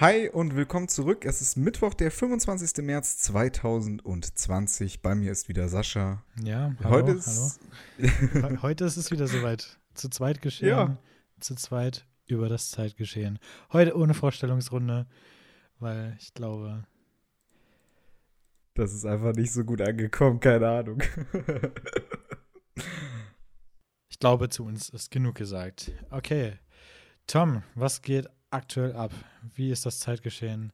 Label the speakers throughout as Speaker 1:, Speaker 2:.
Speaker 1: Hi und willkommen zurück. Es ist Mittwoch, der 25. März 2020. Bei mir ist wieder Sascha.
Speaker 2: Ja, hallo,
Speaker 1: Heute ist,
Speaker 2: hallo. Heute ist es wieder soweit. Zu zweit geschehen.
Speaker 1: Ja.
Speaker 2: Zu zweit über das Zeitgeschehen. Heute ohne Vorstellungsrunde, weil ich glaube,
Speaker 1: das ist einfach nicht so gut angekommen, keine Ahnung.
Speaker 2: ich glaube, zu uns ist genug gesagt. Okay. Tom, was geht aktuell ab? Wie ist das Zeitgeschehen?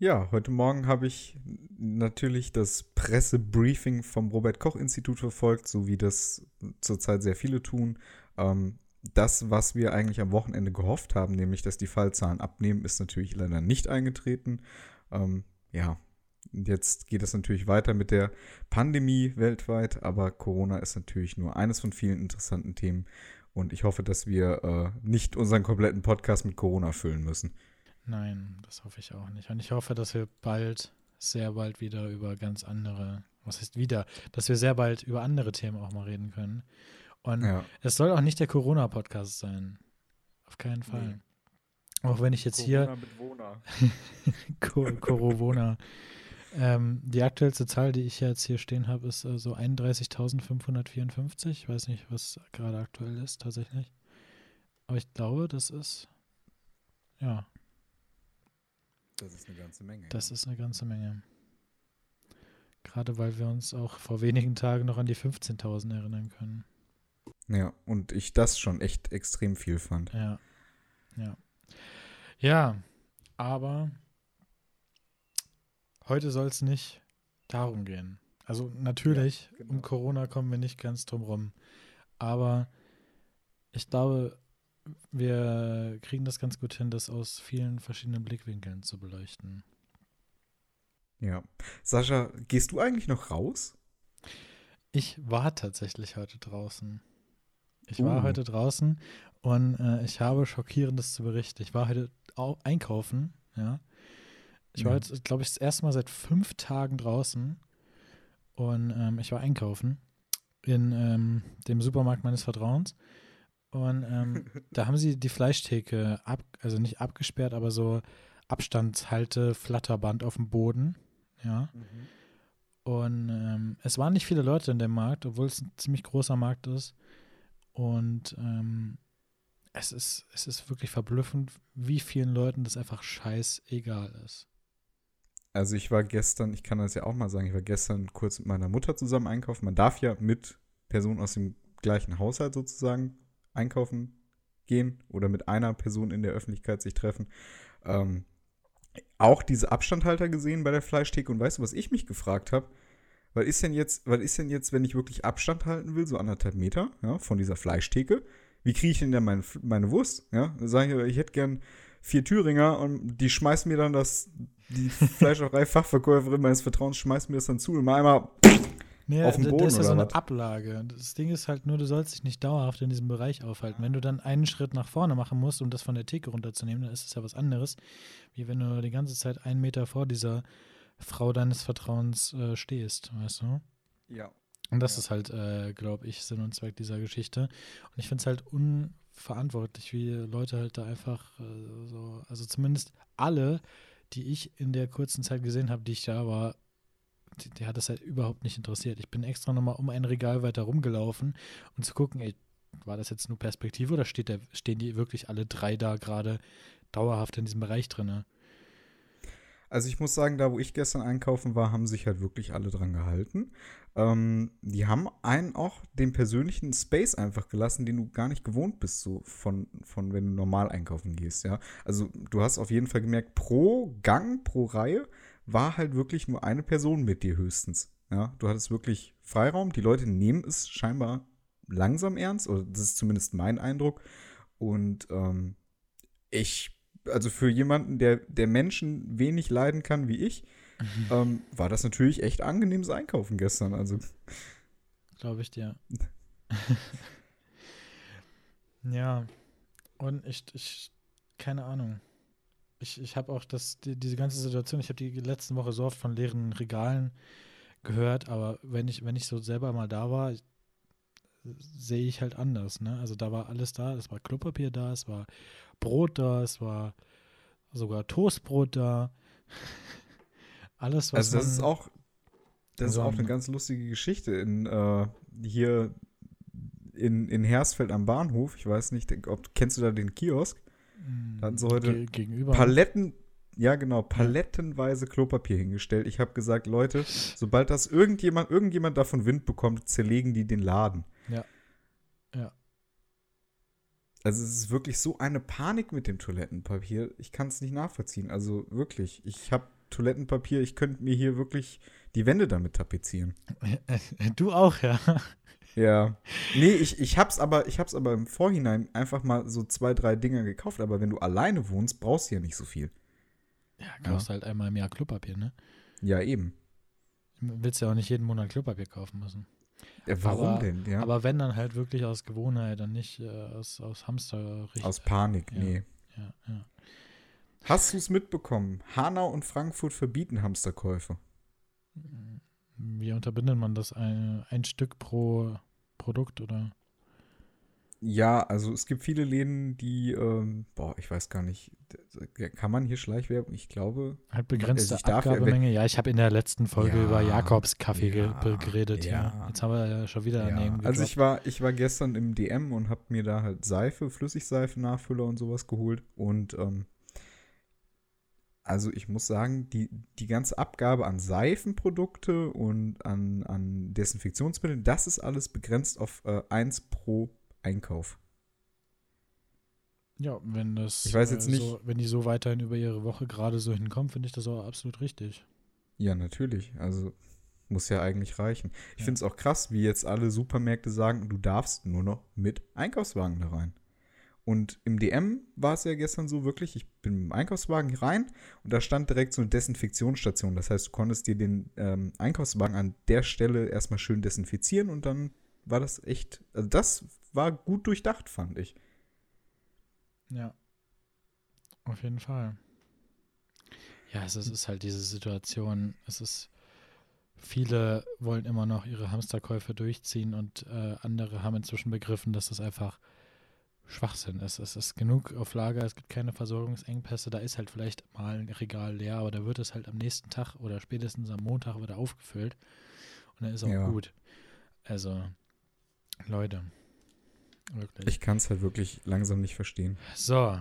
Speaker 1: Ja, heute Morgen habe ich natürlich das Pressebriefing vom Robert Koch Institut verfolgt, so wie das zurzeit sehr viele tun. Ähm, das, was wir eigentlich am Wochenende gehofft haben, nämlich dass die Fallzahlen abnehmen, ist natürlich leider nicht eingetreten. Ähm, ja, jetzt geht es natürlich weiter mit der Pandemie weltweit, aber Corona ist natürlich nur eines von vielen interessanten Themen. Und ich hoffe, dass wir äh, nicht unseren kompletten Podcast mit Corona füllen müssen.
Speaker 2: Nein, das hoffe ich auch nicht. Und ich hoffe, dass wir bald, sehr bald wieder über ganz andere, was heißt wieder, dass wir sehr bald über andere Themen auch mal reden können. Und
Speaker 1: Ja.
Speaker 2: es soll auch nicht der Corona-Podcast sein. Auf keinen Fall. Auch wenn ich jetzt hier
Speaker 1: mit Wohner.
Speaker 2: Co- Corona. Ähm, die aktuellste Zahl, die ich jetzt hier stehen habe, ist äh, so 31.554. Ich weiß nicht, was gerade aktuell ist tatsächlich. Aber ich glaube, das ist, ja,
Speaker 1: Das ist eine ganze Menge.
Speaker 2: das ist eine ganze Menge. Gerade weil wir uns auch vor wenigen Tagen noch an die 15.000 erinnern können.
Speaker 1: ja, und ich das schon echt extrem viel fand.
Speaker 2: Ja. Ja. Ja, aber heute soll es nicht darum gehen. Also natürlich,
Speaker 1: genau.
Speaker 2: um Corona kommen wir nicht ganz drum rum. Aber ich glaube, wir kriegen das ganz gut hin, das aus vielen verschiedenen Blickwinkeln zu beleuchten.
Speaker 1: Ja. Sascha, gehst du eigentlich noch raus?
Speaker 2: Ich war tatsächlich heute draußen. Ich war
Speaker 1: Uh.
Speaker 2: heute draußen und äh, ich habe Schockierendes zu berichten. Ich war heute au einkaufen, ja. Ich war
Speaker 1: Mhm.
Speaker 2: jetzt, glaube ich, das erste Mal seit fünf Tagen draußen und ähm, ich war einkaufen in ähm, dem Supermarkt meines Vertrauens. Und ähm, da haben sie die Fleischtheke ab, also nicht abgesperrt, aber so Abstandshalte, Flatterband auf dem Boden, ja. Und ähm, es waren nicht viele Leute in dem Markt, obwohl es ein ziemlich großer Markt ist. Und ähm, es, ist, es ist wirklich verblüffend, wie vielen Leuten das einfach scheißegal ist.
Speaker 1: Also ich war gestern, ich kann das ja auch mal sagen, ich war gestern kurz mit meiner Mutter zusammen einkaufen. Man darf ja mit Personen aus dem gleichen Haushalt sozusagen einkaufen gehen oder mit einer Person in der Öffentlichkeit sich treffen. Ähm, auch diese Abstandhalter gesehen bei der Fleischtheke und weißt du, was ich mich gefragt habe? Was ist denn jetzt, was ist denn jetzt, wenn ich wirklich Abstand halten will, so anderthalb Meter, ja, von dieser Fleischtheke? Wie kriege ich denn dann meine, meine Wurst? Ja, sage ich, ich hätte gern vier Thüringer und die schmeißen mir dann das, die Fleischerei-Fachverkäuferin meines Vertrauens schmeißt mir das dann zu und mal einmal,
Speaker 2: Nee,
Speaker 1: Auf dem
Speaker 2: da-
Speaker 1: Boden
Speaker 2: das ist ja so eine
Speaker 1: was?
Speaker 2: Ablage. Das Ding ist halt nur, du sollst dich nicht dauerhaft in diesem Bereich aufhalten. Wenn du dann einen Schritt nach vorne machen musst, um das von der Theke runterzunehmen, dann ist es ja was anderes, wie wenn du die ganze Zeit einen Meter vor dieser Frau deines Vertrauens äh, stehst, weißt du?
Speaker 1: ja,
Speaker 2: Und das
Speaker 1: Ja.
Speaker 2: ist halt, äh, glaube ich, Sinn und Zweck dieser Geschichte. Und ich finde es halt unverantwortlich, wie Leute halt da einfach äh, so, also zumindest alle, die ich in der kurzen Zeit gesehen habe, die ich da war, die, die hat das halt überhaupt nicht interessiert. Ich bin extra nochmal um ein Regal weiter rumgelaufen, um zu gucken, ey, war das jetzt nur Perspektive oder steht der, stehen die wirklich alle drei da gerade dauerhaft in diesem Bereich drin?
Speaker 1: Also ich muss sagen, da wo ich gestern einkaufen war, haben sich halt wirklich alle dran gehalten. Ähm, die haben einen auch den persönlichen Space einfach gelassen, den du gar nicht gewohnt bist, so von, von wenn du normal einkaufen gehst, ja. Also du hast auf jeden Fall gemerkt, pro Gang, pro Reihe war halt wirklich nur eine Person mit dir höchstens. Ja, du hattest wirklich Freiraum. Die Leute nehmen es scheinbar langsam ernst, oder das ist zumindest mein Eindruck. Und ähm, ich, also für jemanden, der, der Menschen wenig leiden kann wie ich, ähm, war das natürlich echt angenehmes Einkaufen gestern. Also,
Speaker 2: Glaube ich dir. ja. Und ich, ich, keine Ahnung. Ich, ich habe auch das, die, diese ganze Situation, ich habe die letzten Woche so oft von leeren Regalen gehört, aber wenn ich, wenn ich so selber mal da war, sehe ich halt anders, ne? Also da war alles da, es war Klopapier da, es war Brot da, es war sogar Toastbrot da. Alles, was
Speaker 1: Also das ist auch, das ist auch eine ganz lustige Geschichte in äh, hier in, in Hersfeld am Bahnhof. Ich weiß nicht, ob kennst du da den Kiosk? da hatten sie heute
Speaker 2: ge gegenüber.
Speaker 1: Paletten, ja genau, palettenweise Klopapier hingestellt. Ich habe gesagt, Leute, sobald das irgendjemand, irgendjemand davon Wind bekommt, zerlegen die den Laden.
Speaker 2: Ja.
Speaker 1: Also es ist wirklich so eine Panik mit dem Toilettenpapier. Ich kann es nicht nachvollziehen. Also wirklich, ich habe Toilettenpapier, ich könnte mir hier wirklich die Wände damit tapezieren.
Speaker 2: Du auch, ja.
Speaker 1: Ja. Nee, ich, ich hab's aber, ich hab's aber im Vorhinein einfach mal so zwei, drei Dinger gekauft. Aber wenn du alleine wohnst, brauchst du ja nicht so viel.
Speaker 2: Ja, kaufst halt einmal im Jahr Klopapier, ne?
Speaker 1: Ja, eben.
Speaker 2: Willst ja auch nicht jeden Monat Klopapier kaufen müssen.
Speaker 1: Ja, warum
Speaker 2: Aber-
Speaker 1: denn? Ja.
Speaker 2: Aber wenn dann halt wirklich aus Gewohnheit und nicht äh, aus, aus Hamster
Speaker 1: Aus Panik,
Speaker 2: Ja.
Speaker 1: nee.
Speaker 2: Ja, ja.
Speaker 1: Hast du es mitbekommen? Hanau und Frankfurt verbieten Hamsterkäufe.
Speaker 2: Wie unterbindet man das? Ein, ein Stück pro Produkt oder?
Speaker 1: Ja, also es gibt viele Läden, die, ähm, boah, ich weiß gar nicht, kann man hier Schleichwerbung? Ich glaube,
Speaker 2: Halt begrenzte
Speaker 1: ich darf ja, wenn-
Speaker 2: Abgabemenge. Ja, ich habe in der letzten Folge
Speaker 1: Ja,
Speaker 2: über Jakobs Kaffee
Speaker 1: ja,
Speaker 2: geredet. Ja.
Speaker 1: ja.
Speaker 2: Jetzt haben wir ja schon wieder daneben
Speaker 1: Also ich war, ich war gestern im DM und habe mir da halt Seife, Flüssigseife, Nachfüller und sowas geholt. Und ähm, also ich muss sagen, die, die ganze Abgabe an Seifenprodukte und an, an Desinfektionsmitteln, das ist alles begrenzt auf äh, 1 pro Einkauf.
Speaker 2: Ja, wenn das
Speaker 1: Ich weiß jetzt
Speaker 2: äh,
Speaker 1: nicht-
Speaker 2: so, wenn die so weiterhin über ihre Woche gerade so hinkommen, finde ich das auch absolut richtig.
Speaker 1: Ja, natürlich. Also muss ja eigentlich reichen. Ich
Speaker 2: Ja.
Speaker 1: finde es auch krass, wie jetzt alle Supermärkte sagen, du darfst nur noch mit Einkaufswagen da rein. Und im DM war es ja gestern so wirklich, ich bin mit dem Einkaufswagen rein und da stand direkt so eine Desinfektionsstation. Das heißt, du konntest dir den ähm, Einkaufswagen an der Stelle erstmal schön desinfizieren und dann war das echt, also das war gut durchdacht, fand ich.
Speaker 2: Ja. Auf jeden Fall. Ja, es ist, ist halt diese Situation, es ist, viele wollen immer noch ihre Hamsterkäufe durchziehen und äh, andere haben inzwischen begriffen, dass das einfach Schwachsinn ist. Es ist genug auf Lager, es gibt keine Versorgungsengpässe, da ist halt vielleicht mal ein Regal leer, aber da wird es halt am nächsten Tag oder spätestens am Montag wieder aufgefüllt und dann ist auch
Speaker 1: Ja.
Speaker 2: gut. Also, Leute, wirklich.
Speaker 1: Ich kann es halt wirklich langsam nicht verstehen.
Speaker 2: So,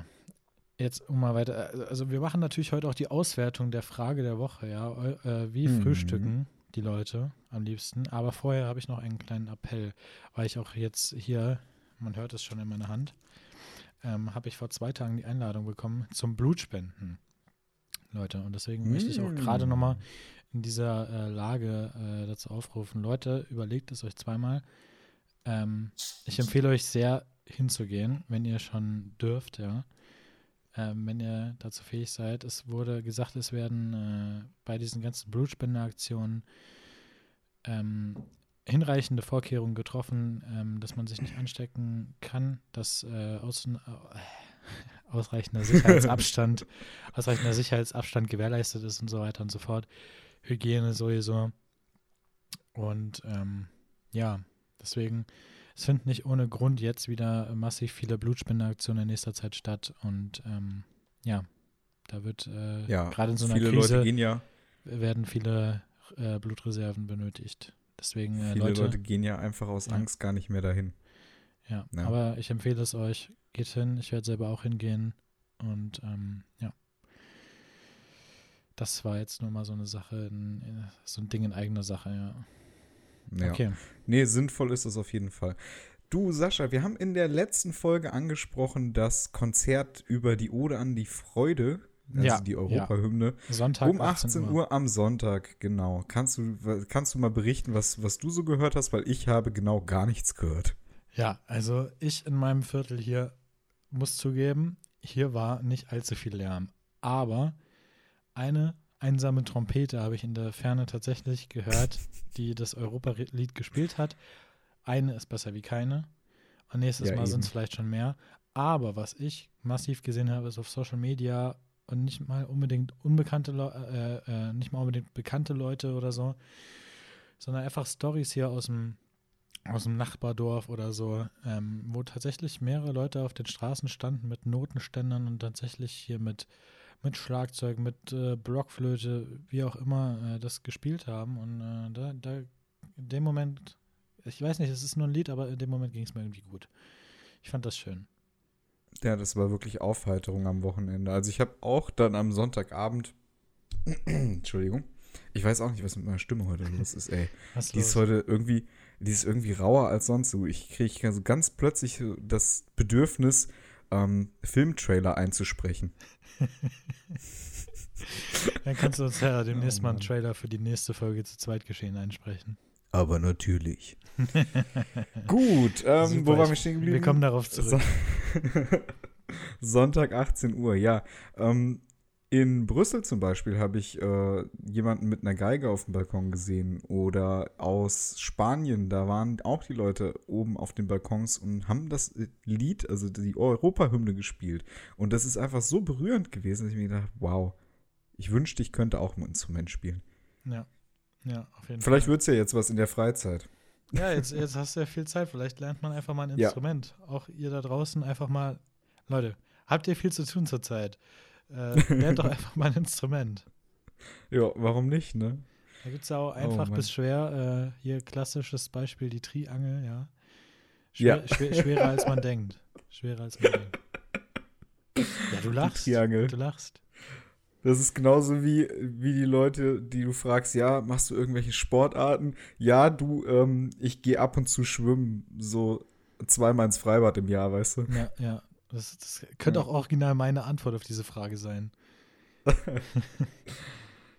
Speaker 2: jetzt um mal weiter. Also wir machen natürlich heute auch die Auswertung der Frage der Woche, ja. Äh, wie
Speaker 1: Mhm.
Speaker 2: frühstücken die Leute am liebsten? Aber vorher habe ich noch einen kleinen Appell, weil ich auch jetzt hier, man hört es schon in meiner Hand, ähm, habe ich vor zwei Tagen die Einladung bekommen zum Blutspenden. Leute, und deswegen möchte ich auch gerade
Speaker 1: Mm.
Speaker 2: nochmal in dieser äh, Lage äh, dazu aufrufen. Leute, überlegt es euch zweimal. Ähm, ich empfehle euch sehr hinzugehen, wenn ihr schon dürft, ja. Ähm, wenn ihr dazu fähig seid. Es wurde gesagt, es werden äh, bei diesen ganzen Blutspendeaktionen ähm, hinreichende Vorkehrungen getroffen, ähm, dass man sich nicht anstecken kann, dass äh, aus, äh, ausreichender Sicherheitsabstand, ausreichender Sicherheitsabstand gewährleistet ist und so weiter und so fort. Hygiene sowieso. Und ähm, ja, deswegen, es finden nicht ohne Grund jetzt wieder massiv viele Blutspendeaktionen in nächster Zeit statt. Und ähm, ja, da wird äh,
Speaker 1: Ja,
Speaker 2: gerade in so einer
Speaker 1: viele
Speaker 2: Krise
Speaker 1: Leute gehen ja,
Speaker 2: werden viele äh, Blutreserven benötigt. Deswegen, äh,
Speaker 1: viele
Speaker 2: Leute,
Speaker 1: Leute gehen ja einfach aus
Speaker 2: Ja.
Speaker 1: Angst gar nicht mehr dahin.
Speaker 2: ja,
Speaker 1: Ja.
Speaker 2: aber ich empfehle es euch, geht hin, ich werde selber auch hingehen und ähm, ja. Das war jetzt nur mal so eine Sache, in, so ein Ding in eigener Sache, ja.
Speaker 1: Ja.
Speaker 2: Okay.
Speaker 1: Nee, sinnvoll ist es auf jeden Fall. Du, Sascha, wir haben in der letzten Folge angesprochen, das Konzert über die Ode an die Freude, also
Speaker 2: Ja,
Speaker 1: die Europahymne,
Speaker 2: Sonntag
Speaker 1: um 18 Uhr. am Sonntag, genau. Kannst du, kannst du mal berichten, was, was du so gehört hast, weil ich habe genau gar nichts gehört.
Speaker 2: Ja, also ich in meinem Viertel hier muss zugeben, hier war nicht allzu viel Lärm. Aber eine einsame Trompete habe ich in der Ferne tatsächlich gehört, die das Europalied gespielt hat. Eine ist besser wie keine. Und nächstes
Speaker 1: Ja,
Speaker 2: Mal sind es vielleicht schon mehr. Aber was ich massiv gesehen habe, ist auf Social Media und nicht mal unbedingt unbekannte Leute, äh, äh, nicht mal unbedingt bekannte Leute oder so, sondern einfach Stories hier aus dem aus dem Nachbardorf oder so, ähm, wo tatsächlich mehrere Leute auf den Straßen standen mit Notenständern und tatsächlich hier mit, mit Schlagzeug, mit äh, Blockflöte, wie auch immer, äh, das gespielt haben. Und äh, da, da, in dem Moment, ich weiß nicht, es ist nur ein Lied, aber in dem Moment ging es mir irgendwie gut. Ich fand das schön.
Speaker 1: Ja, das war wirklich Aufheiterung am Wochenende. Also ich habe auch dann am Sonntagabend, Entschuldigung, ich weiß auch nicht, was mit meiner Stimme heute los ist, ey.
Speaker 2: Was
Speaker 1: Die ist heute irgendwie, die ist irgendwie rauer als sonst. So, ich kriege also ganz plötzlich das Bedürfnis, ähm, Filmtrailer einzusprechen.
Speaker 2: Dann kannst du uns ja demnächst
Speaker 1: Oh
Speaker 2: mal einen. Trailer für die nächste Folge zu Zweitgeschehen einsprechen.
Speaker 1: Aber natürlich. Gut, ähm,
Speaker 2: Super,
Speaker 1: wo waren wir stehen geblieben?
Speaker 2: Wir kommen darauf zurück.
Speaker 1: So- Sonntag 18 Uhr, ja. Ähm, in Brüssel zum Beispiel habe ich äh, jemanden mit einer Geige auf dem Balkon gesehen. Oder aus Spanien, da waren auch die Leute oben auf den Balkons und haben das Lied, also die Europahymne gespielt. Und das ist einfach so berührend gewesen, dass ich mir gedacht habe, wow, ich wünschte, ich könnte auch ein Instrument spielen.
Speaker 2: Ja. Ja, auf jeden
Speaker 1: Vielleicht
Speaker 2: Fall.
Speaker 1: wird es ja jetzt was in der Freizeit.
Speaker 2: Ja, jetzt, jetzt hast du ja viel Zeit. Vielleicht lernt man einfach mal ein
Speaker 1: Ja.
Speaker 2: Instrument. Auch ihr da draußen einfach mal. Leute, habt ihr viel zu tun zurzeit? Äh, lernt doch einfach mal ein Instrument.
Speaker 1: Ja, warum nicht, ne?
Speaker 2: Da gibt es ja auch einfach
Speaker 1: Mann.
Speaker 2: bis schwer. Äh, hier klassisches Beispiel, die Triangel, ja. Schwer,
Speaker 1: Ja.
Speaker 2: Schwer, schwerer als man denkt. Schwerer als man denkt. Ja, du lachst.
Speaker 1: Triangel.
Speaker 2: Du lachst.
Speaker 1: Das ist genauso wie, wie die Leute, die du fragst, ja, machst du irgendwelche Sportarten? Ja, du, ähm, ich gehe ab und zu schwimmen, so zweimal ins Freibad im Jahr, weißt du?
Speaker 2: Ja, ja. Das, das könnte
Speaker 1: Ja.
Speaker 2: auch original meine Antwort auf diese Frage sein.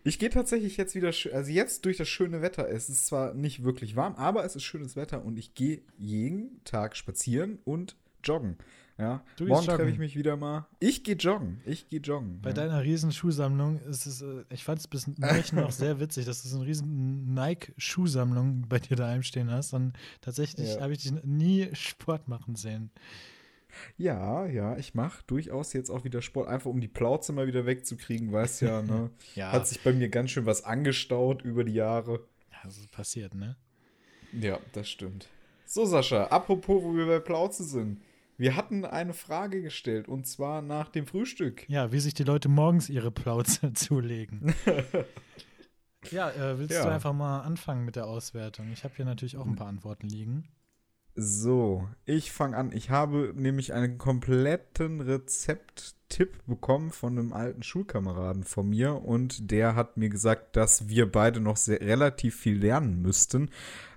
Speaker 1: Ich gehe tatsächlich jetzt wieder, also jetzt durch das schöne Wetter. Es ist zwar nicht wirklich warm, aber es ist schönes Wetter und ich gehe jeden Tag spazieren und joggen. Ja,
Speaker 2: Du
Speaker 1: morgen treffe ich mich wieder mal. Ich gehe joggen. Ich gehe joggen.
Speaker 2: Bei
Speaker 1: ja.
Speaker 2: deiner riesen Schuhsammlung ist es, äh, ich fand es bis neulich noch sehr witzig, dass du so eine riesen Nike-Schuhsammlung bei dir daheim stehen hast. Und tatsächlich
Speaker 1: Ja.
Speaker 2: habe ich dich nie Sport machen sehen.
Speaker 1: Ja, ja, ich mache durchaus jetzt auch wieder Sport, einfach um die Plauze mal wieder wegzukriegen, weißt ja, ne?
Speaker 2: Ja,
Speaker 1: Hat sich bei mir ganz schön was angestaut über die Jahre.
Speaker 2: das ist passiert, ne?
Speaker 1: Ja, das stimmt. So, Sascha, apropos, wo wir bei Plauze sind. Wir hatten eine Frage gestellt und zwar nach dem Frühstück.
Speaker 2: Ja, wie sich die Leute morgens ihre Plauze zulegen. ja, äh, willst
Speaker 1: Ja.
Speaker 2: du einfach mal anfangen mit der Auswertung? Ich habe hier natürlich auch ein paar Antworten liegen.
Speaker 1: So, ich fange an. Ich habe nämlich einen kompletten Rezepttipp bekommen von einem alten Schulkameraden von mir und der hat mir gesagt, dass wir beide noch sehr, relativ viel lernen müssten.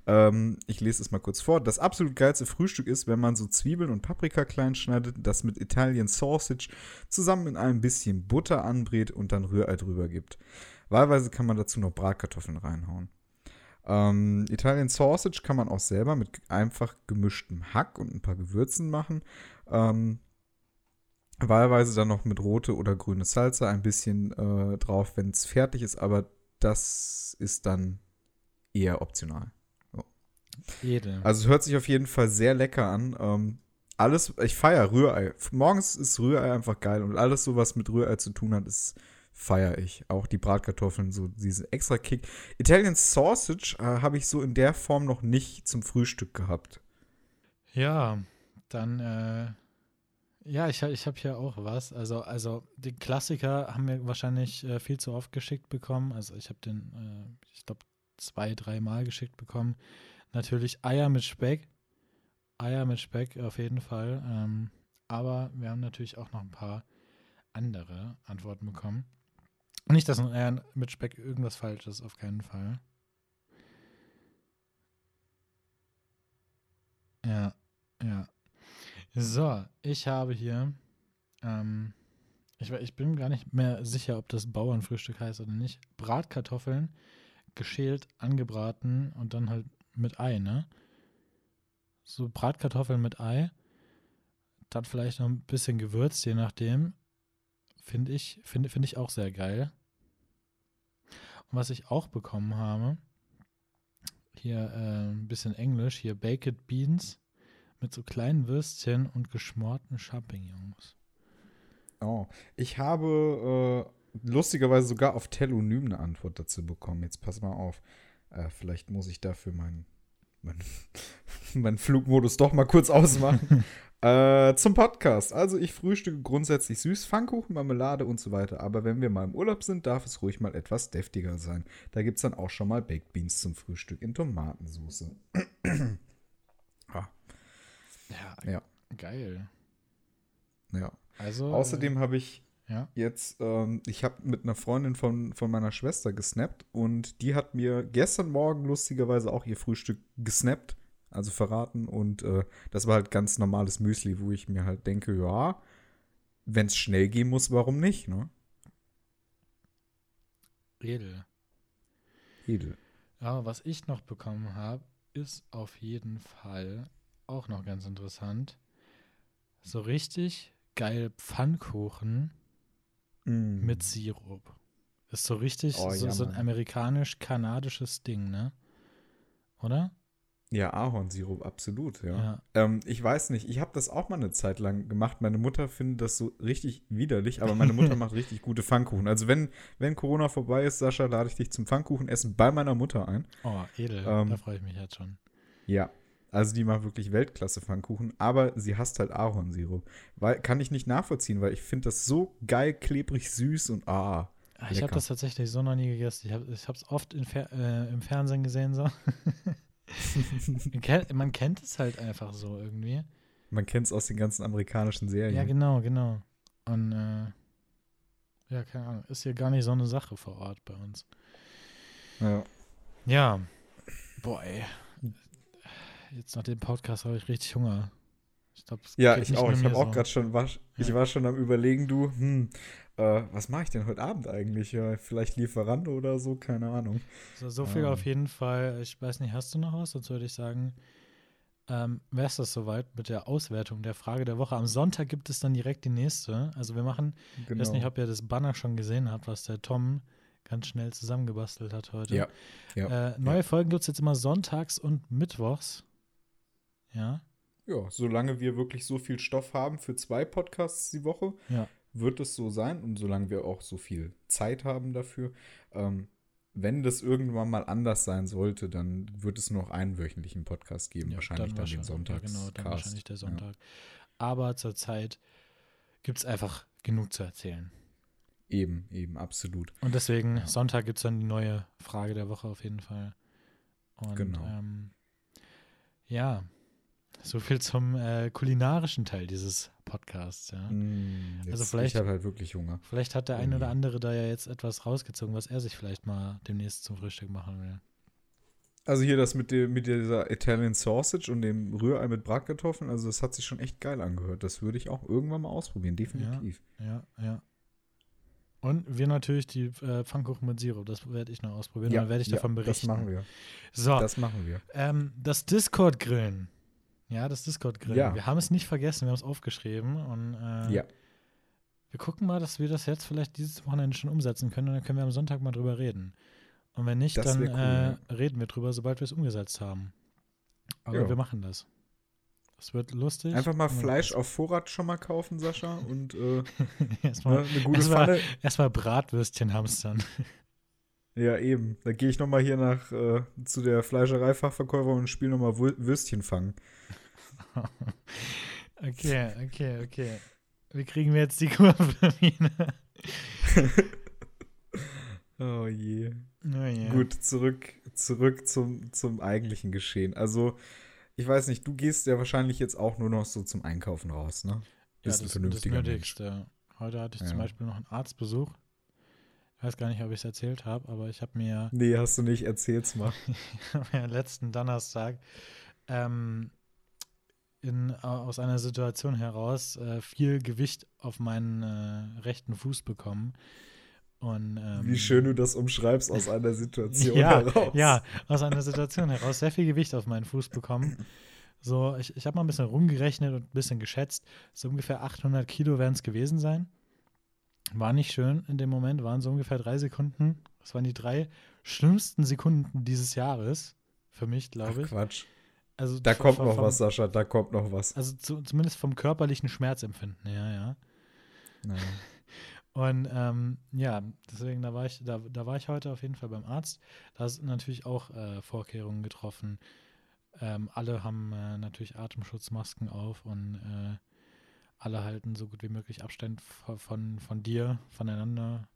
Speaker 1: Ähm, ich lese es mal kurz vor. Das absolut geilste Frühstück ist, wenn man so Zwiebeln und Paprika klein schneidet, das mit Italian Sausage zusammen in ein bisschen Butter anbrät und dann Rührei drüber gibt. Wahlweise kann man dazu noch Bratkartoffeln reinhauen. Ähm, Italian Sausage kann man auch selber mit einfach gemischtem Hack und ein paar Gewürzen machen. Ähm, wahlweise dann noch mit rote oder grüne Salsa ein bisschen äh, drauf, wenn es fertig ist, aber das ist dann eher optional.
Speaker 2: Jede.
Speaker 1: Also es hört sich auf jeden Fall sehr lecker an. Ähm, alles, ich feiere Rührei. Morgens ist Rührei einfach geil und alles so, was mit Rührei zu tun hat, ist feiere ich. Auch die Bratkartoffeln, so diesen extra Kick. Italian Sausage äh, habe ich so in der Form noch nicht zum Frühstück gehabt.
Speaker 2: Ja, dann, äh, ja, ich, ich habe hier auch was. Also, also die Klassiker haben wir wahrscheinlich äh, viel zu oft geschickt bekommen. Also ich habe den, äh, ich glaube, zwei, dreimal geschickt bekommen. Natürlich Eier mit Speck. Eier mit Speck auf jeden Fall. Ähm, aber wir haben natürlich auch noch ein paar andere Antworten bekommen. Nicht, dass Eier mit Speck irgendwas falsch ist, auf keinen Fall. Ja, ja. So, ich habe hier, ähm, ich, ich bin gar nicht mehr sicher, ob das Bauernfrühstück heißt oder nicht. Bratkartoffeln, geschält, angebraten und dann halt mit Ei, ne? So Bratkartoffeln mit Ei, dann vielleicht noch ein bisschen gewürzt, je nachdem. Finde ich, finde finde ich auch sehr geil. Und was ich auch bekommen habe, hier äh, ein bisschen Englisch, hier Baked Beans mit so kleinen Würstchen und geschmorten Champignons.
Speaker 1: Oh, ich habe äh, lustigerweise sogar auf Telonym eine Antwort dazu bekommen. Jetzt pass mal auf. Äh, vielleicht muss ich dafür meinen mein, mein Flugmodus doch mal kurz ausmachen. Äh, zum Podcast. Also ich frühstücke grundsätzlich süß, Pfannkuchen, Marmelade und so weiter. Aber wenn wir mal im Urlaub sind, darf es ruhig mal etwas deftiger sein. Da gibt es dann auch schon mal Baked Beans zum Frühstück in Tomatensauce.
Speaker 2: ah. ja, ja, geil.
Speaker 1: Ja.
Speaker 2: Also,
Speaker 1: Außerdem äh, habe ich
Speaker 2: ja?
Speaker 1: jetzt, ähm, ich habe mit einer Freundin von, von meiner Schwester gesnappt und die hat mir gestern Morgen lustigerweise auch ihr Frühstück gesnappt also verraten. Und äh, das war halt ganz normales Müsli, wo ich mir halt denke, ja, wenn es schnell gehen muss, warum nicht, ne?
Speaker 2: Edel.
Speaker 1: Edel.
Speaker 2: Ja, was ich noch bekommen habe, ist auf jeden Fall auch noch ganz interessant. So richtig geil Pfannkuchen mm. mit Sirup. Ist so richtig oh, so, ja, so ein amerikanisch-kanadisches Ding, ne? Oder?
Speaker 1: Ja, Ahornsirup, absolut, ja. ja. Ähm, ich weiß nicht, ich habe das auch mal eine Zeit lang gemacht. Meine Mutter findet das so richtig widerlich, aber meine Mutter macht richtig gute Pfannkuchen. Also wenn, wenn Corona vorbei ist, Sascha, lade ich dich zum Pfannkuchenessen bei meiner Mutter ein.
Speaker 2: Oh, edel, ähm, da freue ich mich jetzt schon.
Speaker 1: Ja, also die macht wirklich Weltklasse Pfannkuchen, aber sie hasst halt Ahornsirup. Weil, kann ich nicht nachvollziehen, weil ich finde das so geil, klebrig, süß und ah.
Speaker 2: Ich habe das tatsächlich so noch nie gegessen. Ich habe es oft Fer äh, im Fernsehen gesehen so. man kennt es halt einfach so irgendwie.
Speaker 1: Man kennt es aus den ganzen amerikanischen Serien.
Speaker 2: Ja, genau, genau. Und äh, ja, keine Ahnung, ist hier gar nicht so eine Sache vor Ort bei uns.
Speaker 1: Ja.
Speaker 2: Ja. Boah, ey. Jetzt nach dem Podcast habe ich richtig Hunger.
Speaker 1: Ich glaub, ja, ich auch. Ich habe auch gerade schon, war, ich ja. war schon am überlegen, du, hm, äh, was mache ich denn heute Abend eigentlich? Ja, vielleicht Lieferando oder so, keine Ahnung.
Speaker 2: So, so viel ähm. auf jeden Fall. Ich weiß nicht, hast du noch was? Sonst würde ich sagen, ähm, wäre es das soweit mit der Auswertung der Frage der Woche. Am Sonntag gibt es dann direkt die nächste. Also wir machen, genau. ich weiß nicht, ob ihr das Banner schon gesehen habt, was der Tom ganz schnell zusammengebastelt hat heute.
Speaker 1: Ja.
Speaker 2: ja. Äh, neue ja. Folgen gibt es jetzt immer sonntags und mittwochs. Ja.
Speaker 1: Ja, solange wir wirklich so viel Stoff haben für zwei Podcasts die Woche,
Speaker 2: ja
Speaker 1: wird es so sein und solange wir auch so viel Zeit haben dafür. Ähm, wenn das irgendwann mal anders sein sollte, dann wird es noch einen wöchentlichen Podcast geben, ja, wahrscheinlich dann, dann wahrscheinlich, den Sonntag.
Speaker 2: Ja, genau, dann wahrscheinlich der Sonntag. Ja. Aber zurzeit gibt es einfach genug zu erzählen.
Speaker 1: Eben, eben, absolut.
Speaker 2: Und deswegen, ja. Sonntag gibt es dann die neue Frage der Woche auf jeden Fall. Und,
Speaker 1: genau.
Speaker 2: Ähm, ja, so viel zum äh, kulinarischen Teil dieses Podcasts, ja.
Speaker 1: Mm, also vielleicht, ich habe halt wirklich Hunger.
Speaker 2: Vielleicht hat der eine oder andere da ja jetzt etwas rausgezogen, was er sich vielleicht mal demnächst zum Frühstück machen will.
Speaker 1: Also hier das mit, dem, mit dieser Italian Sausage und dem Rührei mit Bratkartoffeln, also das hat sich schon echt geil angehört. Das würde ich auch irgendwann mal ausprobieren, definitiv.
Speaker 2: Ja, ja. ja. Und wir natürlich die äh, Pfannkuchen mit Sirup, das werde ich noch ausprobieren, ja, dann werde ich davon berichten.
Speaker 1: Das machen wir.
Speaker 2: So.
Speaker 1: Das machen wir.
Speaker 2: Ähm, das Discord-Grillen. Ja, das Discord-Grill. Ja. Wir haben es nicht vergessen, wir haben es aufgeschrieben. Und äh,
Speaker 1: ja.
Speaker 2: wir gucken mal, dass wir das jetzt vielleicht dieses Wochenende schon umsetzen können und dann können wir am Sonntag mal drüber reden. Und wenn nicht, das dann cool, äh, reden wir drüber, sobald wir es umgesetzt haben. Aber ja. wir machen das. Das wird lustig.
Speaker 1: Einfach mal Fleisch auf Vorrat schon mal kaufen, Sascha. Und äh,
Speaker 2: erstmal,
Speaker 1: ne, eine gute
Speaker 2: erstmal,
Speaker 1: Pfanne.
Speaker 2: Erstmal Bratwürstchen hamstern.
Speaker 1: Ja, eben. Da gehe ich noch mal hier nach äh, zu der Fleischereifachverkäufer und spiele noch mal Würstchen fangen.
Speaker 2: okay, okay, okay. Wie kriegen wir jetzt die Kurve,
Speaker 1: Oh je.
Speaker 2: Oh je.
Speaker 1: Gut, zurück, zurück zum, zum eigentlichen Geschehen. Also, ich weiß nicht, du gehst ja wahrscheinlich jetzt auch nur noch so zum Einkaufen raus, ne?
Speaker 2: Bist ja, das, ein das Nötigste. Heute hatte ich ja. zum Beispiel noch einen Arztbesuch. Ich weiß gar nicht, ob ich es erzählt habe, aber ich habe mir.
Speaker 1: Nee, hast du nicht, erzähl's mal.
Speaker 2: mir letzten Donnerstag ähm, in, aus einer Situation heraus äh, viel Gewicht auf meinen äh, rechten Fuß bekommen. Und, ähm,
Speaker 1: Wie schön du das umschreibst aus einer Situation
Speaker 2: ja,
Speaker 1: heraus.
Speaker 2: Ja, aus einer Situation heraus. Sehr viel Gewicht auf meinen Fuß bekommen. So, ich, ich habe mal ein bisschen rumgerechnet und ein bisschen geschätzt. So ungefähr 800 Kilo werden es gewesen sein. War nicht schön in dem Moment, waren so ungefähr drei Sekunden. Das waren die drei schlimmsten Sekunden dieses Jahres. Für mich, glaube ich.
Speaker 1: Quatsch. Also da kommt noch vom, was, Sascha, da kommt noch was.
Speaker 2: Also zu, zumindest vom körperlichen Schmerzempfinden, ja, ja.
Speaker 1: Naja.
Speaker 2: Und ähm, ja, deswegen, da war ich, da, da war ich heute auf jeden Fall beim Arzt. Da sind natürlich auch äh, Vorkehrungen getroffen. ähm, alle haben äh, natürlich Atemschutzmasken auf und äh, alle halten so gut wie möglich Abstand von, von, von dir, voneinander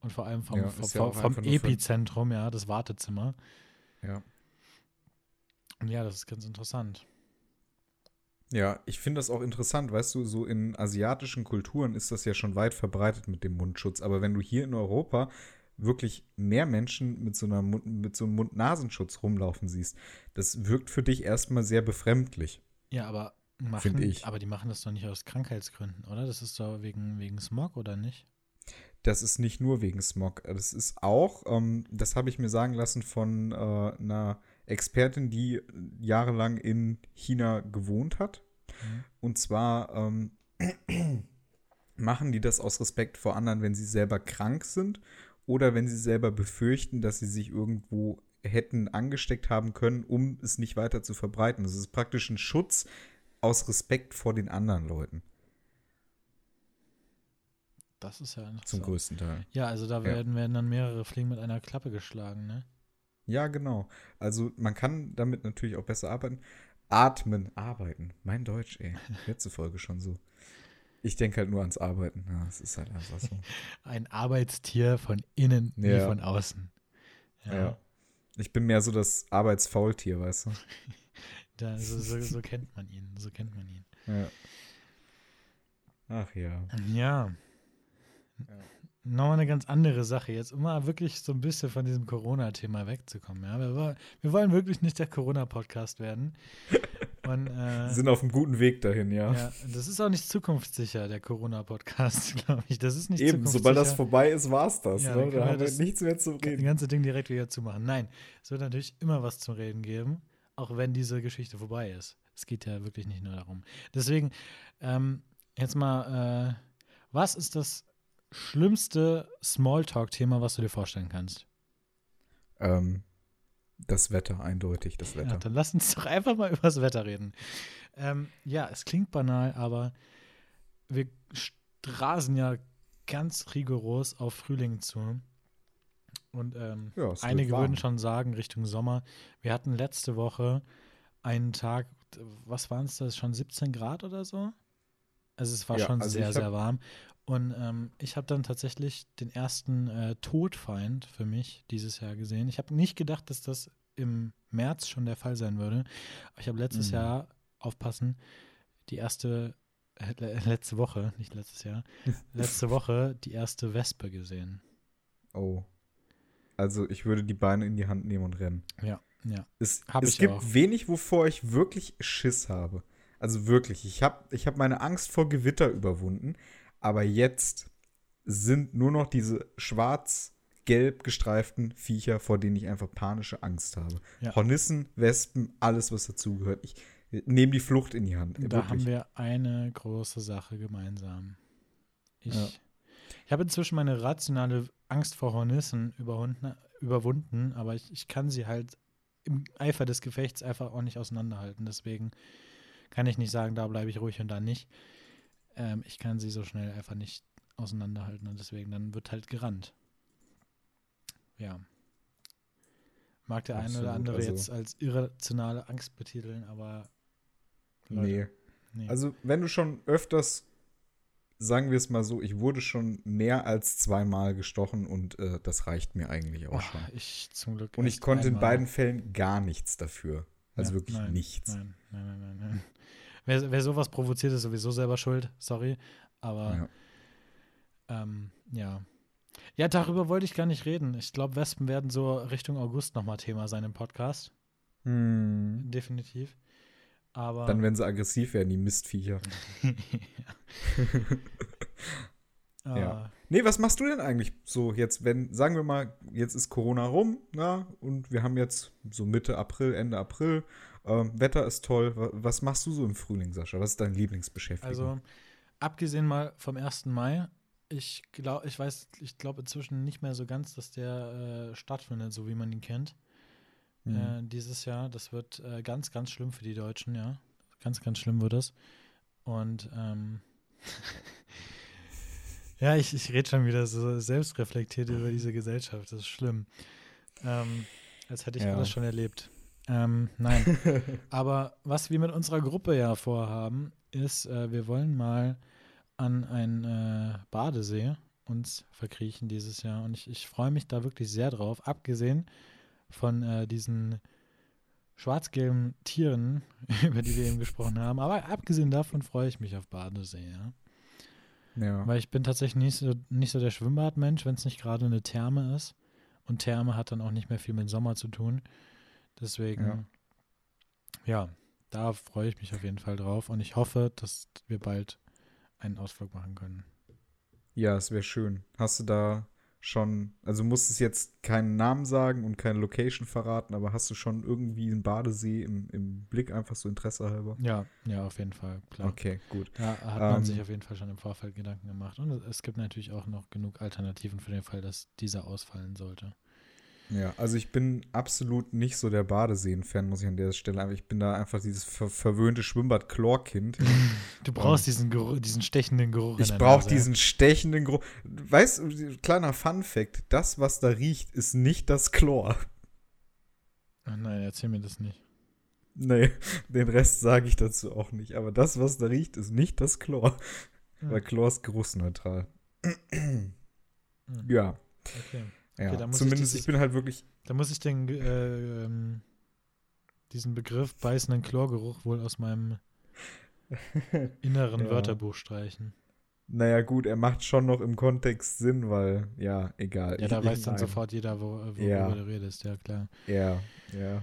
Speaker 2: und vor allem vom,
Speaker 1: Ja,
Speaker 2: vom,
Speaker 1: ja
Speaker 2: vom Epizentrum, ja, das Wartezimmer.
Speaker 1: Ja.
Speaker 2: Und ja, das ist ganz interessant.
Speaker 1: Ja, ich finde das auch interessant, weißt du, so in asiatischen Kulturen ist das ja schon weit verbreitet mit dem Mundschutz, aber wenn du hier in Europa wirklich mehr Menschen mit so, einer mit so einem Mund-Nasenschutz rumlaufen siehst, das wirkt für dich erstmal sehr befremdlich.
Speaker 2: Ja, aber machen,
Speaker 1: Find ich.
Speaker 2: aber die machen das doch nicht aus Krankheitsgründen, oder? Das ist doch wegen, wegen Smog, oder nicht?
Speaker 1: Das ist nicht nur wegen Smog. Das ist auch, ähm, das habe ich mir sagen lassen von äh, einer Expertin, die jahrelang in China gewohnt hat.
Speaker 2: Mhm.
Speaker 1: Und zwar ähm, machen die das aus Respekt vor anderen, wenn sie selber krank sind oder wenn sie selber befürchten, dass sie sich irgendwo hätten angesteckt haben können, um es nicht weiter zu verbreiten. Das ist praktisch ein Schutz aus Respekt vor den anderen Leuten,
Speaker 2: Das ist ja
Speaker 1: zum
Speaker 2: interessant.
Speaker 1: größten Teil.
Speaker 2: Ja, also da werden, werden dann mehrere Fliegen mit einer Klappe geschlagen, ne?
Speaker 1: Ja, genau. Also man kann damit natürlich auch besser arbeiten. Atmen, arbeiten. Mein Deutsch, ey. Letzte Folge schon so. Ich denke halt nur ans Arbeiten. Ja, es ist halt einfach so.
Speaker 2: Ein Arbeitstier von innen wie
Speaker 1: Ja.
Speaker 2: von außen.
Speaker 1: Ja. Ich bin mehr so das Arbeitsfaultier, weißt du?
Speaker 2: Da, so, so, so kennt man ihn. So kennt man ihn.
Speaker 1: Ja. Ach ja.
Speaker 2: Ja. Nochmal eine ganz andere Sache jetzt, um mal wirklich so ein bisschen von diesem Corona-Thema wegzukommen. Ja? Wir, wollen, wir wollen wirklich nicht der Corona-Podcast werden. Und, äh,
Speaker 1: Wir sind auf einem guten Weg dahin, ja.
Speaker 2: ja, das ist auch nicht zukunftssicher, der Corona-Podcast, glaube ich. Das ist nicht
Speaker 1: Eben, sobald das vorbei ist, war's das.
Speaker 2: Ja,
Speaker 1: ne? Da haben wir
Speaker 2: das-
Speaker 1: nichts mehr zu
Speaker 2: das
Speaker 1: reden.
Speaker 2: ganze Ding direkt wieder zumachen. Nein, es wird natürlich immer was zum Reden geben, auch wenn diese Geschichte vorbei ist. Es geht ja wirklich nicht nur darum. Deswegen, ähm, jetzt mal, äh, was ist das schlimmste Smalltalk-Thema, was du dir vorstellen kannst?
Speaker 1: Ähm, das Wetter, eindeutig, das
Speaker 2: Ja,
Speaker 1: Wetter.
Speaker 2: dann lass uns doch einfach mal über das Wetter reden. Ähm, ja, es klingt banal, aber wir rasen ja ganz rigoros auf Frühling zu. Und ähm,
Speaker 1: Ja,
Speaker 2: einige würden schon sagen, Richtung Sommer. Wir hatten letzte Woche einen Tag, was waren es das, schon 17 Grad oder so? Also es war
Speaker 1: Ja,
Speaker 2: schon
Speaker 1: also
Speaker 2: sehr, sehr warm. Und ähm, ich habe dann tatsächlich den ersten äh, Todfeind für mich dieses Jahr gesehen. Ich habe nicht gedacht, dass das im März schon der Fall sein würde. Aber ich habe letztes
Speaker 1: Mhm.
Speaker 2: Jahr, aufpassen, die erste, äh, le- letzte Woche, nicht letztes Jahr, letzte Woche die erste Wespe gesehen.
Speaker 1: Oh. Also ich würde die Beine in die Hand nehmen und rennen.
Speaker 2: Ja, ja.
Speaker 1: Es, es gibt
Speaker 2: auch.
Speaker 1: wenig, wovor ich wirklich Schiss habe. Also wirklich, ich habe ich hab meine Angst vor Gewitter überwunden, aber jetzt sind nur noch diese schwarz-gelb gestreiften Viecher, vor denen ich einfach panische Angst habe.
Speaker 2: Ja.
Speaker 1: Hornissen, Wespen, alles, was dazugehört. Ich nehme die Flucht in die Hand.
Speaker 2: Da
Speaker 1: wirklich.
Speaker 2: haben wir eine große Sache gemeinsam. Ich,
Speaker 1: Ja.
Speaker 2: Ich habe inzwischen meine rationale Angst vor Hornissen überwunden, aber ich, ich kann sie halt im Eifer des Gefechts einfach auch nicht auseinanderhalten. Deswegen kann ich nicht sagen, da bleibe ich ruhig und da nicht. Ähm, ich kann sie so schnell einfach nicht auseinanderhalten und deswegen dann wird halt gerannt. Ja. Mag der eine oder andere
Speaker 1: also-
Speaker 2: jetzt als irrationale Angst betiteln, aber
Speaker 1: Nee.
Speaker 2: Leute, nee.
Speaker 1: Also, wenn du schon öfters, sagen wir es mal so, ich wurde schon mehr als zweimal gestochen und äh, das reicht mir eigentlich auch
Speaker 2: Oh,
Speaker 1: schon.
Speaker 2: ich zum Glück.
Speaker 1: Und ich konnte in
Speaker 2: einmal.
Speaker 1: beiden Fällen gar nichts dafür. Also
Speaker 2: Ja,
Speaker 1: wirklich
Speaker 2: nein,
Speaker 1: nichts.
Speaker 2: Nein, nein, nein, nein. nein. Wer, wer sowas provoziert, ist sowieso selber schuld. Sorry. Aber
Speaker 1: Ja.
Speaker 2: ähm, ja. Ja, darüber wollte ich gar nicht reden. Ich glaube, Wespen werden so Richtung August nochmal Thema sein im Podcast.
Speaker 1: Hm.
Speaker 2: Definitiv. Aber
Speaker 1: Dann, wenn sie aggressiv werden, die Mistviecher.
Speaker 2: ja.
Speaker 1: Ja. Nee, was machst du denn eigentlich so jetzt, wenn, sagen wir mal, jetzt ist Corona rum, na, und wir haben jetzt so Mitte April, Ende April, ähm, Wetter ist toll. Wa- Was machst du so im Frühling, Sascha? Was ist deine Lieblingsbeschäftigung?
Speaker 2: Also, abgesehen mal vom 1. Mai, ich glaube, ich weiß, ich glaube inzwischen nicht mehr so ganz, dass der äh, stattfindet, so wie man ihn kennt.
Speaker 1: Hm.
Speaker 2: äh, dieses Jahr. Das wird äh, ganz, ganz schlimm für die Deutschen, ja. Ganz, ganz schlimm wird es. Und ähm, ja, ich, ich rede schon wieder so selbstreflektiert über diese Gesellschaft. Das ist schlimm. Ähm, als hätte ich
Speaker 1: Ja.
Speaker 2: alles schon erlebt. Ähm, nein. Aber was wir mit unserer Gruppe ja vorhaben, ist, äh, wir wollen mal an einen äh, Badesee uns verkriechen dieses Jahr. Und ich, ich freue mich da wirklich sehr drauf, abgesehen von äh, diesen schwarz-gelben Tieren, über die wir eben gesprochen haben. Aber abgesehen davon freue ich mich auf Badesee, ja.
Speaker 1: Ja.
Speaker 2: Weil ich bin tatsächlich nicht so, nicht so der Schwimmbadmensch, wenn es nicht gerade eine Therme ist. Und Therme hat dann auch nicht mehr viel mit Sommer zu tun. Deswegen, ja, da freue ich mich auf jeden Fall drauf. Und ich hoffe, dass wir bald einen Ausflug machen können.
Speaker 1: Ja, es wäre schön. Hast du da schon, also musst es jetzt keinen Namen sagen und keine Location verraten, aber hast du schon irgendwie einen Badesee im, im Blick, einfach so Interesse halber?
Speaker 2: Ja, ja, auf jeden Fall, klar.
Speaker 1: Okay, gut.
Speaker 2: Da hat man
Speaker 1: Ähm,
Speaker 2: sich auf jeden Fall schon im Vorfeld Gedanken gemacht. Und es gibt natürlich auch noch genug Alternativen für den Fall, dass dieser ausfallen sollte.
Speaker 1: Ja, also ich bin absolut nicht so der Badeseen-Fan, muss ich an der Stelle einfach. Ich bin da einfach dieses ver verwöhnte Schwimmbad-Chlorkind.
Speaker 2: Du brauchst diesen, Geruch, diesen stechenden Geruch.
Speaker 1: Ich brauche diesen stechenden Geruch. Weißt du, kleiner Fun-Fact: Das, was da riecht, ist nicht das Chlor.
Speaker 2: Ach nein, erzähl mir das nicht.
Speaker 1: Nee, den Rest sage ich dazu auch nicht. Aber das, was da riecht, ist nicht das Chlor.
Speaker 2: Hm.
Speaker 1: Weil Chlor ist geruchsneutral.
Speaker 2: Hm.
Speaker 1: Ja,
Speaker 2: Okay.
Speaker 1: Ja.
Speaker 2: dann muss ich
Speaker 1: Zumindest
Speaker 2: dieses-
Speaker 1: ich bin halt wirklich.
Speaker 2: Da muss ich den, äh, ähm, diesen Begriff beißenden Chlorgeruch wohl aus meinem inneren
Speaker 1: Ja.
Speaker 2: Wörterbuch streichen.
Speaker 1: Naja, gut, er macht schon noch im Kontext Sinn, weil, ja, egal.
Speaker 2: Ja,
Speaker 1: Ich-
Speaker 2: da
Speaker 1: ich-
Speaker 2: weiß dann
Speaker 1: nein.
Speaker 2: sofort jeder, wo, worüber
Speaker 1: Ja.
Speaker 2: du redest, ja klar.
Speaker 1: Ja, ja.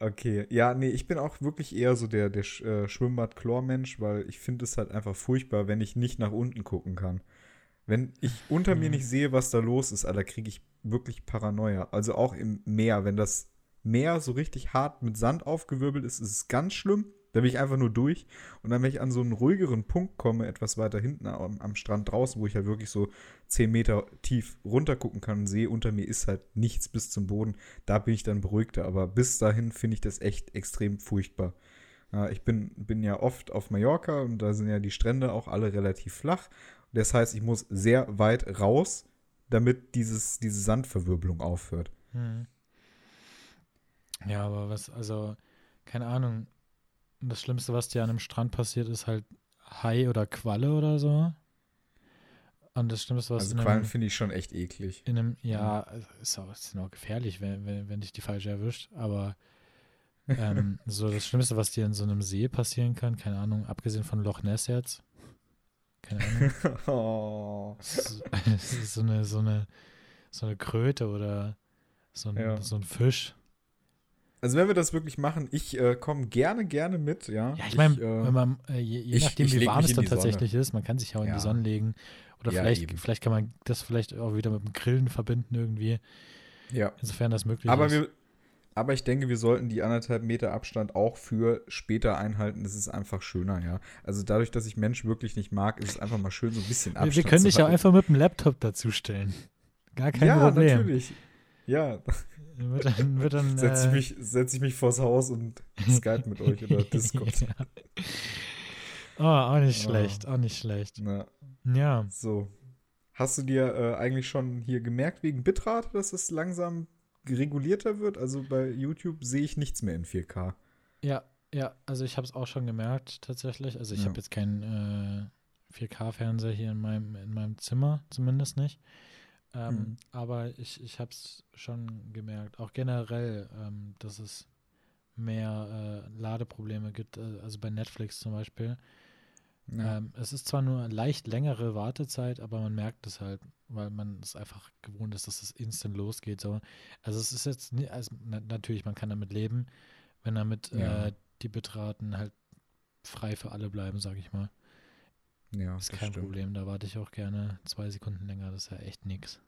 Speaker 1: Okay, ja, nee, ich bin auch wirklich eher so der, der äh, Schwimmbad-Chlor-Mensch, weil ich finde es halt einfach furchtbar, wenn ich nicht nach unten gucken kann. Wenn ich unter mir
Speaker 2: Mhm.
Speaker 1: nicht sehe, was da los ist, Alter, kriege ich wirklich Paranoia. Also auch im Meer, wenn das Meer so richtig hart mit Sand aufgewirbelt ist, ist es ganz schlimm. Da will ich einfach nur durch. Und dann, wenn ich an so einen ruhigeren Punkt komme, etwas weiter hinten am, am Strand draußen, wo ich halt wirklich so 10 Meter tief runter gucken kann und sehe, unter mir ist halt nichts bis zum Boden, da bin ich dann beruhigter. Aber bis dahin finde ich das echt extrem furchtbar. Ich bin, bin ja oft auf Mallorca und da sind ja die Strände auch alle relativ flach. Das heißt, ich muss sehr weit raus, damit dieses, diese Sandverwirbelung aufhört.
Speaker 2: Hm. Ja, aber was, also, keine Ahnung. Das Schlimmste, was dir an einem Strand passiert, ist halt Hai oder Qualle oder so. Und das Schlimmste, was
Speaker 1: Also
Speaker 2: in
Speaker 1: Quallen finde ich schon echt eklig.
Speaker 2: in einem, ja, ist auch, ist auch gefährlich, wenn, wenn, wenn dich die falsche erwischt, aber ähm, so das Schlimmste, was dir in so einem See passieren kann, keine Ahnung, abgesehen von Loch Ness jetzt, keine Ahnung,
Speaker 1: oh.
Speaker 2: es ist, so eine, so eine, so eine Kröte oder so ein,
Speaker 1: Ja.
Speaker 2: so ein Fisch.
Speaker 1: Also wenn wir das wirklich machen, ich äh, komme gerne, gerne mit, ja.
Speaker 2: Ja, ich meine,
Speaker 1: äh,
Speaker 2: wenn man, äh, je, je
Speaker 1: ich-
Speaker 2: nachdem,
Speaker 1: ich
Speaker 2: wie warm es
Speaker 1: in
Speaker 2: dann tatsächlich ist, man kann sich ja auch in
Speaker 1: Ja.
Speaker 2: die Sonne legen. Oder
Speaker 1: Ja,
Speaker 2: vielleicht,
Speaker 1: eben.
Speaker 2: vielleicht kann man das vielleicht auch wieder mit dem Grillen verbinden irgendwie,
Speaker 1: ja.
Speaker 2: insofern das möglich
Speaker 1: Aber
Speaker 2: ist.
Speaker 1: wir, aber ich denke, wir sollten die anderthalb Meter Abstand auch für später einhalten. Das ist einfach schöner, ja. Also dadurch, dass ich Mensch wirklich nicht mag, ist es einfach mal schön, so ein bisschen
Speaker 2: wir,
Speaker 1: Abstand
Speaker 2: wir können
Speaker 1: zu
Speaker 2: dich ja einfach mit dem Laptop dazustellen. Gar kein
Speaker 1: ja,
Speaker 2: Problem.
Speaker 1: natürlich. Ja,
Speaker 2: Wird dann, wird dann,
Speaker 1: setze ich,
Speaker 2: äh,
Speaker 1: mich, setz ich mich vors Haus und Skype mit euch oder Discord.
Speaker 2: ja. Oh, auch nicht
Speaker 1: Oh.
Speaker 2: schlecht, auch nicht schlecht.
Speaker 1: Na,
Speaker 2: Ja,
Speaker 1: so. Hast du dir äh, eigentlich schon hier gemerkt wegen Bitrate, dass es langsam regulierter wird? Also bei YouTube sehe ich nichts mehr in 4K.
Speaker 2: ja, ja, also ich habe es auch schon gemerkt tatsächlich. Also ich
Speaker 1: Ja.
Speaker 2: habe jetzt keinen äh, 4K-Fernseher hier in meinem, in meinem Zimmer, zumindest nicht. Ähm,
Speaker 1: Mhm.
Speaker 2: Aber ich, ich habe es schon gemerkt, auch generell, ähm, dass es mehr äh, Ladeprobleme gibt, äh, also bei Netflix zum Beispiel.
Speaker 1: Ja.
Speaker 2: Ähm, es ist zwar nur eine leicht längere Wartezeit, aber man merkt es halt, weil man es einfach gewohnt ist, dass es instant losgeht. So. Also es ist jetzt, nie, also na, natürlich, man kann damit leben, wenn damit
Speaker 1: Ja.
Speaker 2: äh, die Bitraten halt frei für alle bleiben, sag ich mal.
Speaker 1: ja,
Speaker 2: Ist
Speaker 1: das
Speaker 2: kein
Speaker 1: stimmt.
Speaker 2: Problem, da warte ich auch gerne zwei Sekunden länger, das ist ja echt nix.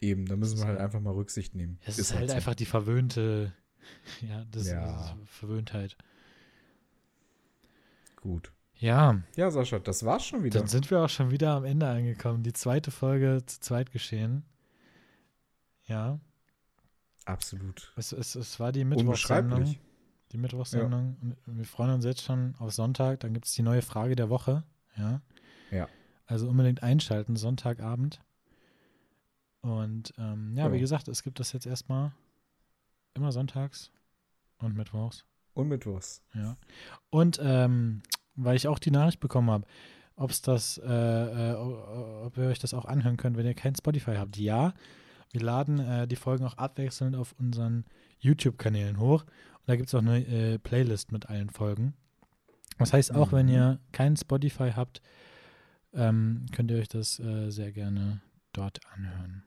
Speaker 1: Eben, da müssen
Speaker 2: Das
Speaker 1: wir
Speaker 2: ist
Speaker 1: halt
Speaker 2: halt-
Speaker 1: einfach mal Rücksicht nehmen.
Speaker 2: Es ist, halt
Speaker 1: so.
Speaker 2: einfach die verwöhnte, ja, das
Speaker 1: Ja.
Speaker 2: ist Verwöhntheit.
Speaker 1: gut.
Speaker 2: Ja,
Speaker 1: Ja, Sascha, das war's schon wieder.
Speaker 2: dann sind wir auch schon wieder am Ende angekommen. Die zweite Folge zu zweit geschehen. Ja,
Speaker 1: Absolut.
Speaker 2: es, es, es war die Mittwochssendung. Die Mittwochssendung. Und wir freuen uns jetzt schon auf Sonntag. Dann gibt es die neue Frage der Woche. Ja.
Speaker 1: Ja.
Speaker 2: Also unbedingt einschalten, Sonntagabend. Und ähm, ja,
Speaker 1: Ja.
Speaker 2: wie gesagt, es gibt das jetzt erstmal immer sonntags Und Mittwochs.
Speaker 1: Und Mittwochs.
Speaker 2: Ja. Und ähm, weil ich auch die Nachricht bekommen habe, ob es das, äh, äh, ob ihr euch das auch anhören könnt, wenn ihr kein Spotify habt. Ja, wir laden äh, die Folgen auch abwechselnd auf unseren YouTube-Kanälen hoch. Und da gibt es auch eine äh, Playlist mit allen Folgen. Das heißt, auch wenn
Speaker 1: Mhm.
Speaker 2: ihr kein Spotify habt, ähm, könnt ihr euch das äh, sehr gerne dort anhören.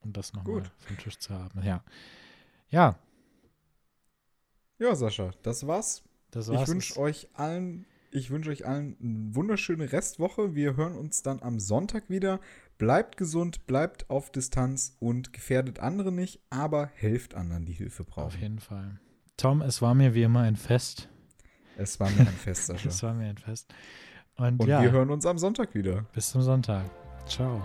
Speaker 2: Um das nochmal vom Tisch zu haben. Ja. Ja,
Speaker 1: Ja, Sascha, das war's.
Speaker 2: Das
Speaker 1: Ich
Speaker 2: war's.
Speaker 1: wünsche euch allen, ich wünsche euch allen eine wunderschöne Restwoche. Wir hören uns dann am Sonntag wieder. Bleibt gesund, bleibt auf Distanz und gefährdet andere nicht, aber helft anderen, die Hilfe
Speaker 2: Auf
Speaker 1: brauchen.
Speaker 2: jeden Fall. Tom, es war mir wie immer ein Fest.
Speaker 1: Es war mir ein Fest, Sascha.
Speaker 2: Es war mir ein Fest. Und,
Speaker 1: Und
Speaker 2: ja,
Speaker 1: wir hören uns am Sonntag wieder.
Speaker 2: bis zum Sonntag. Ciao.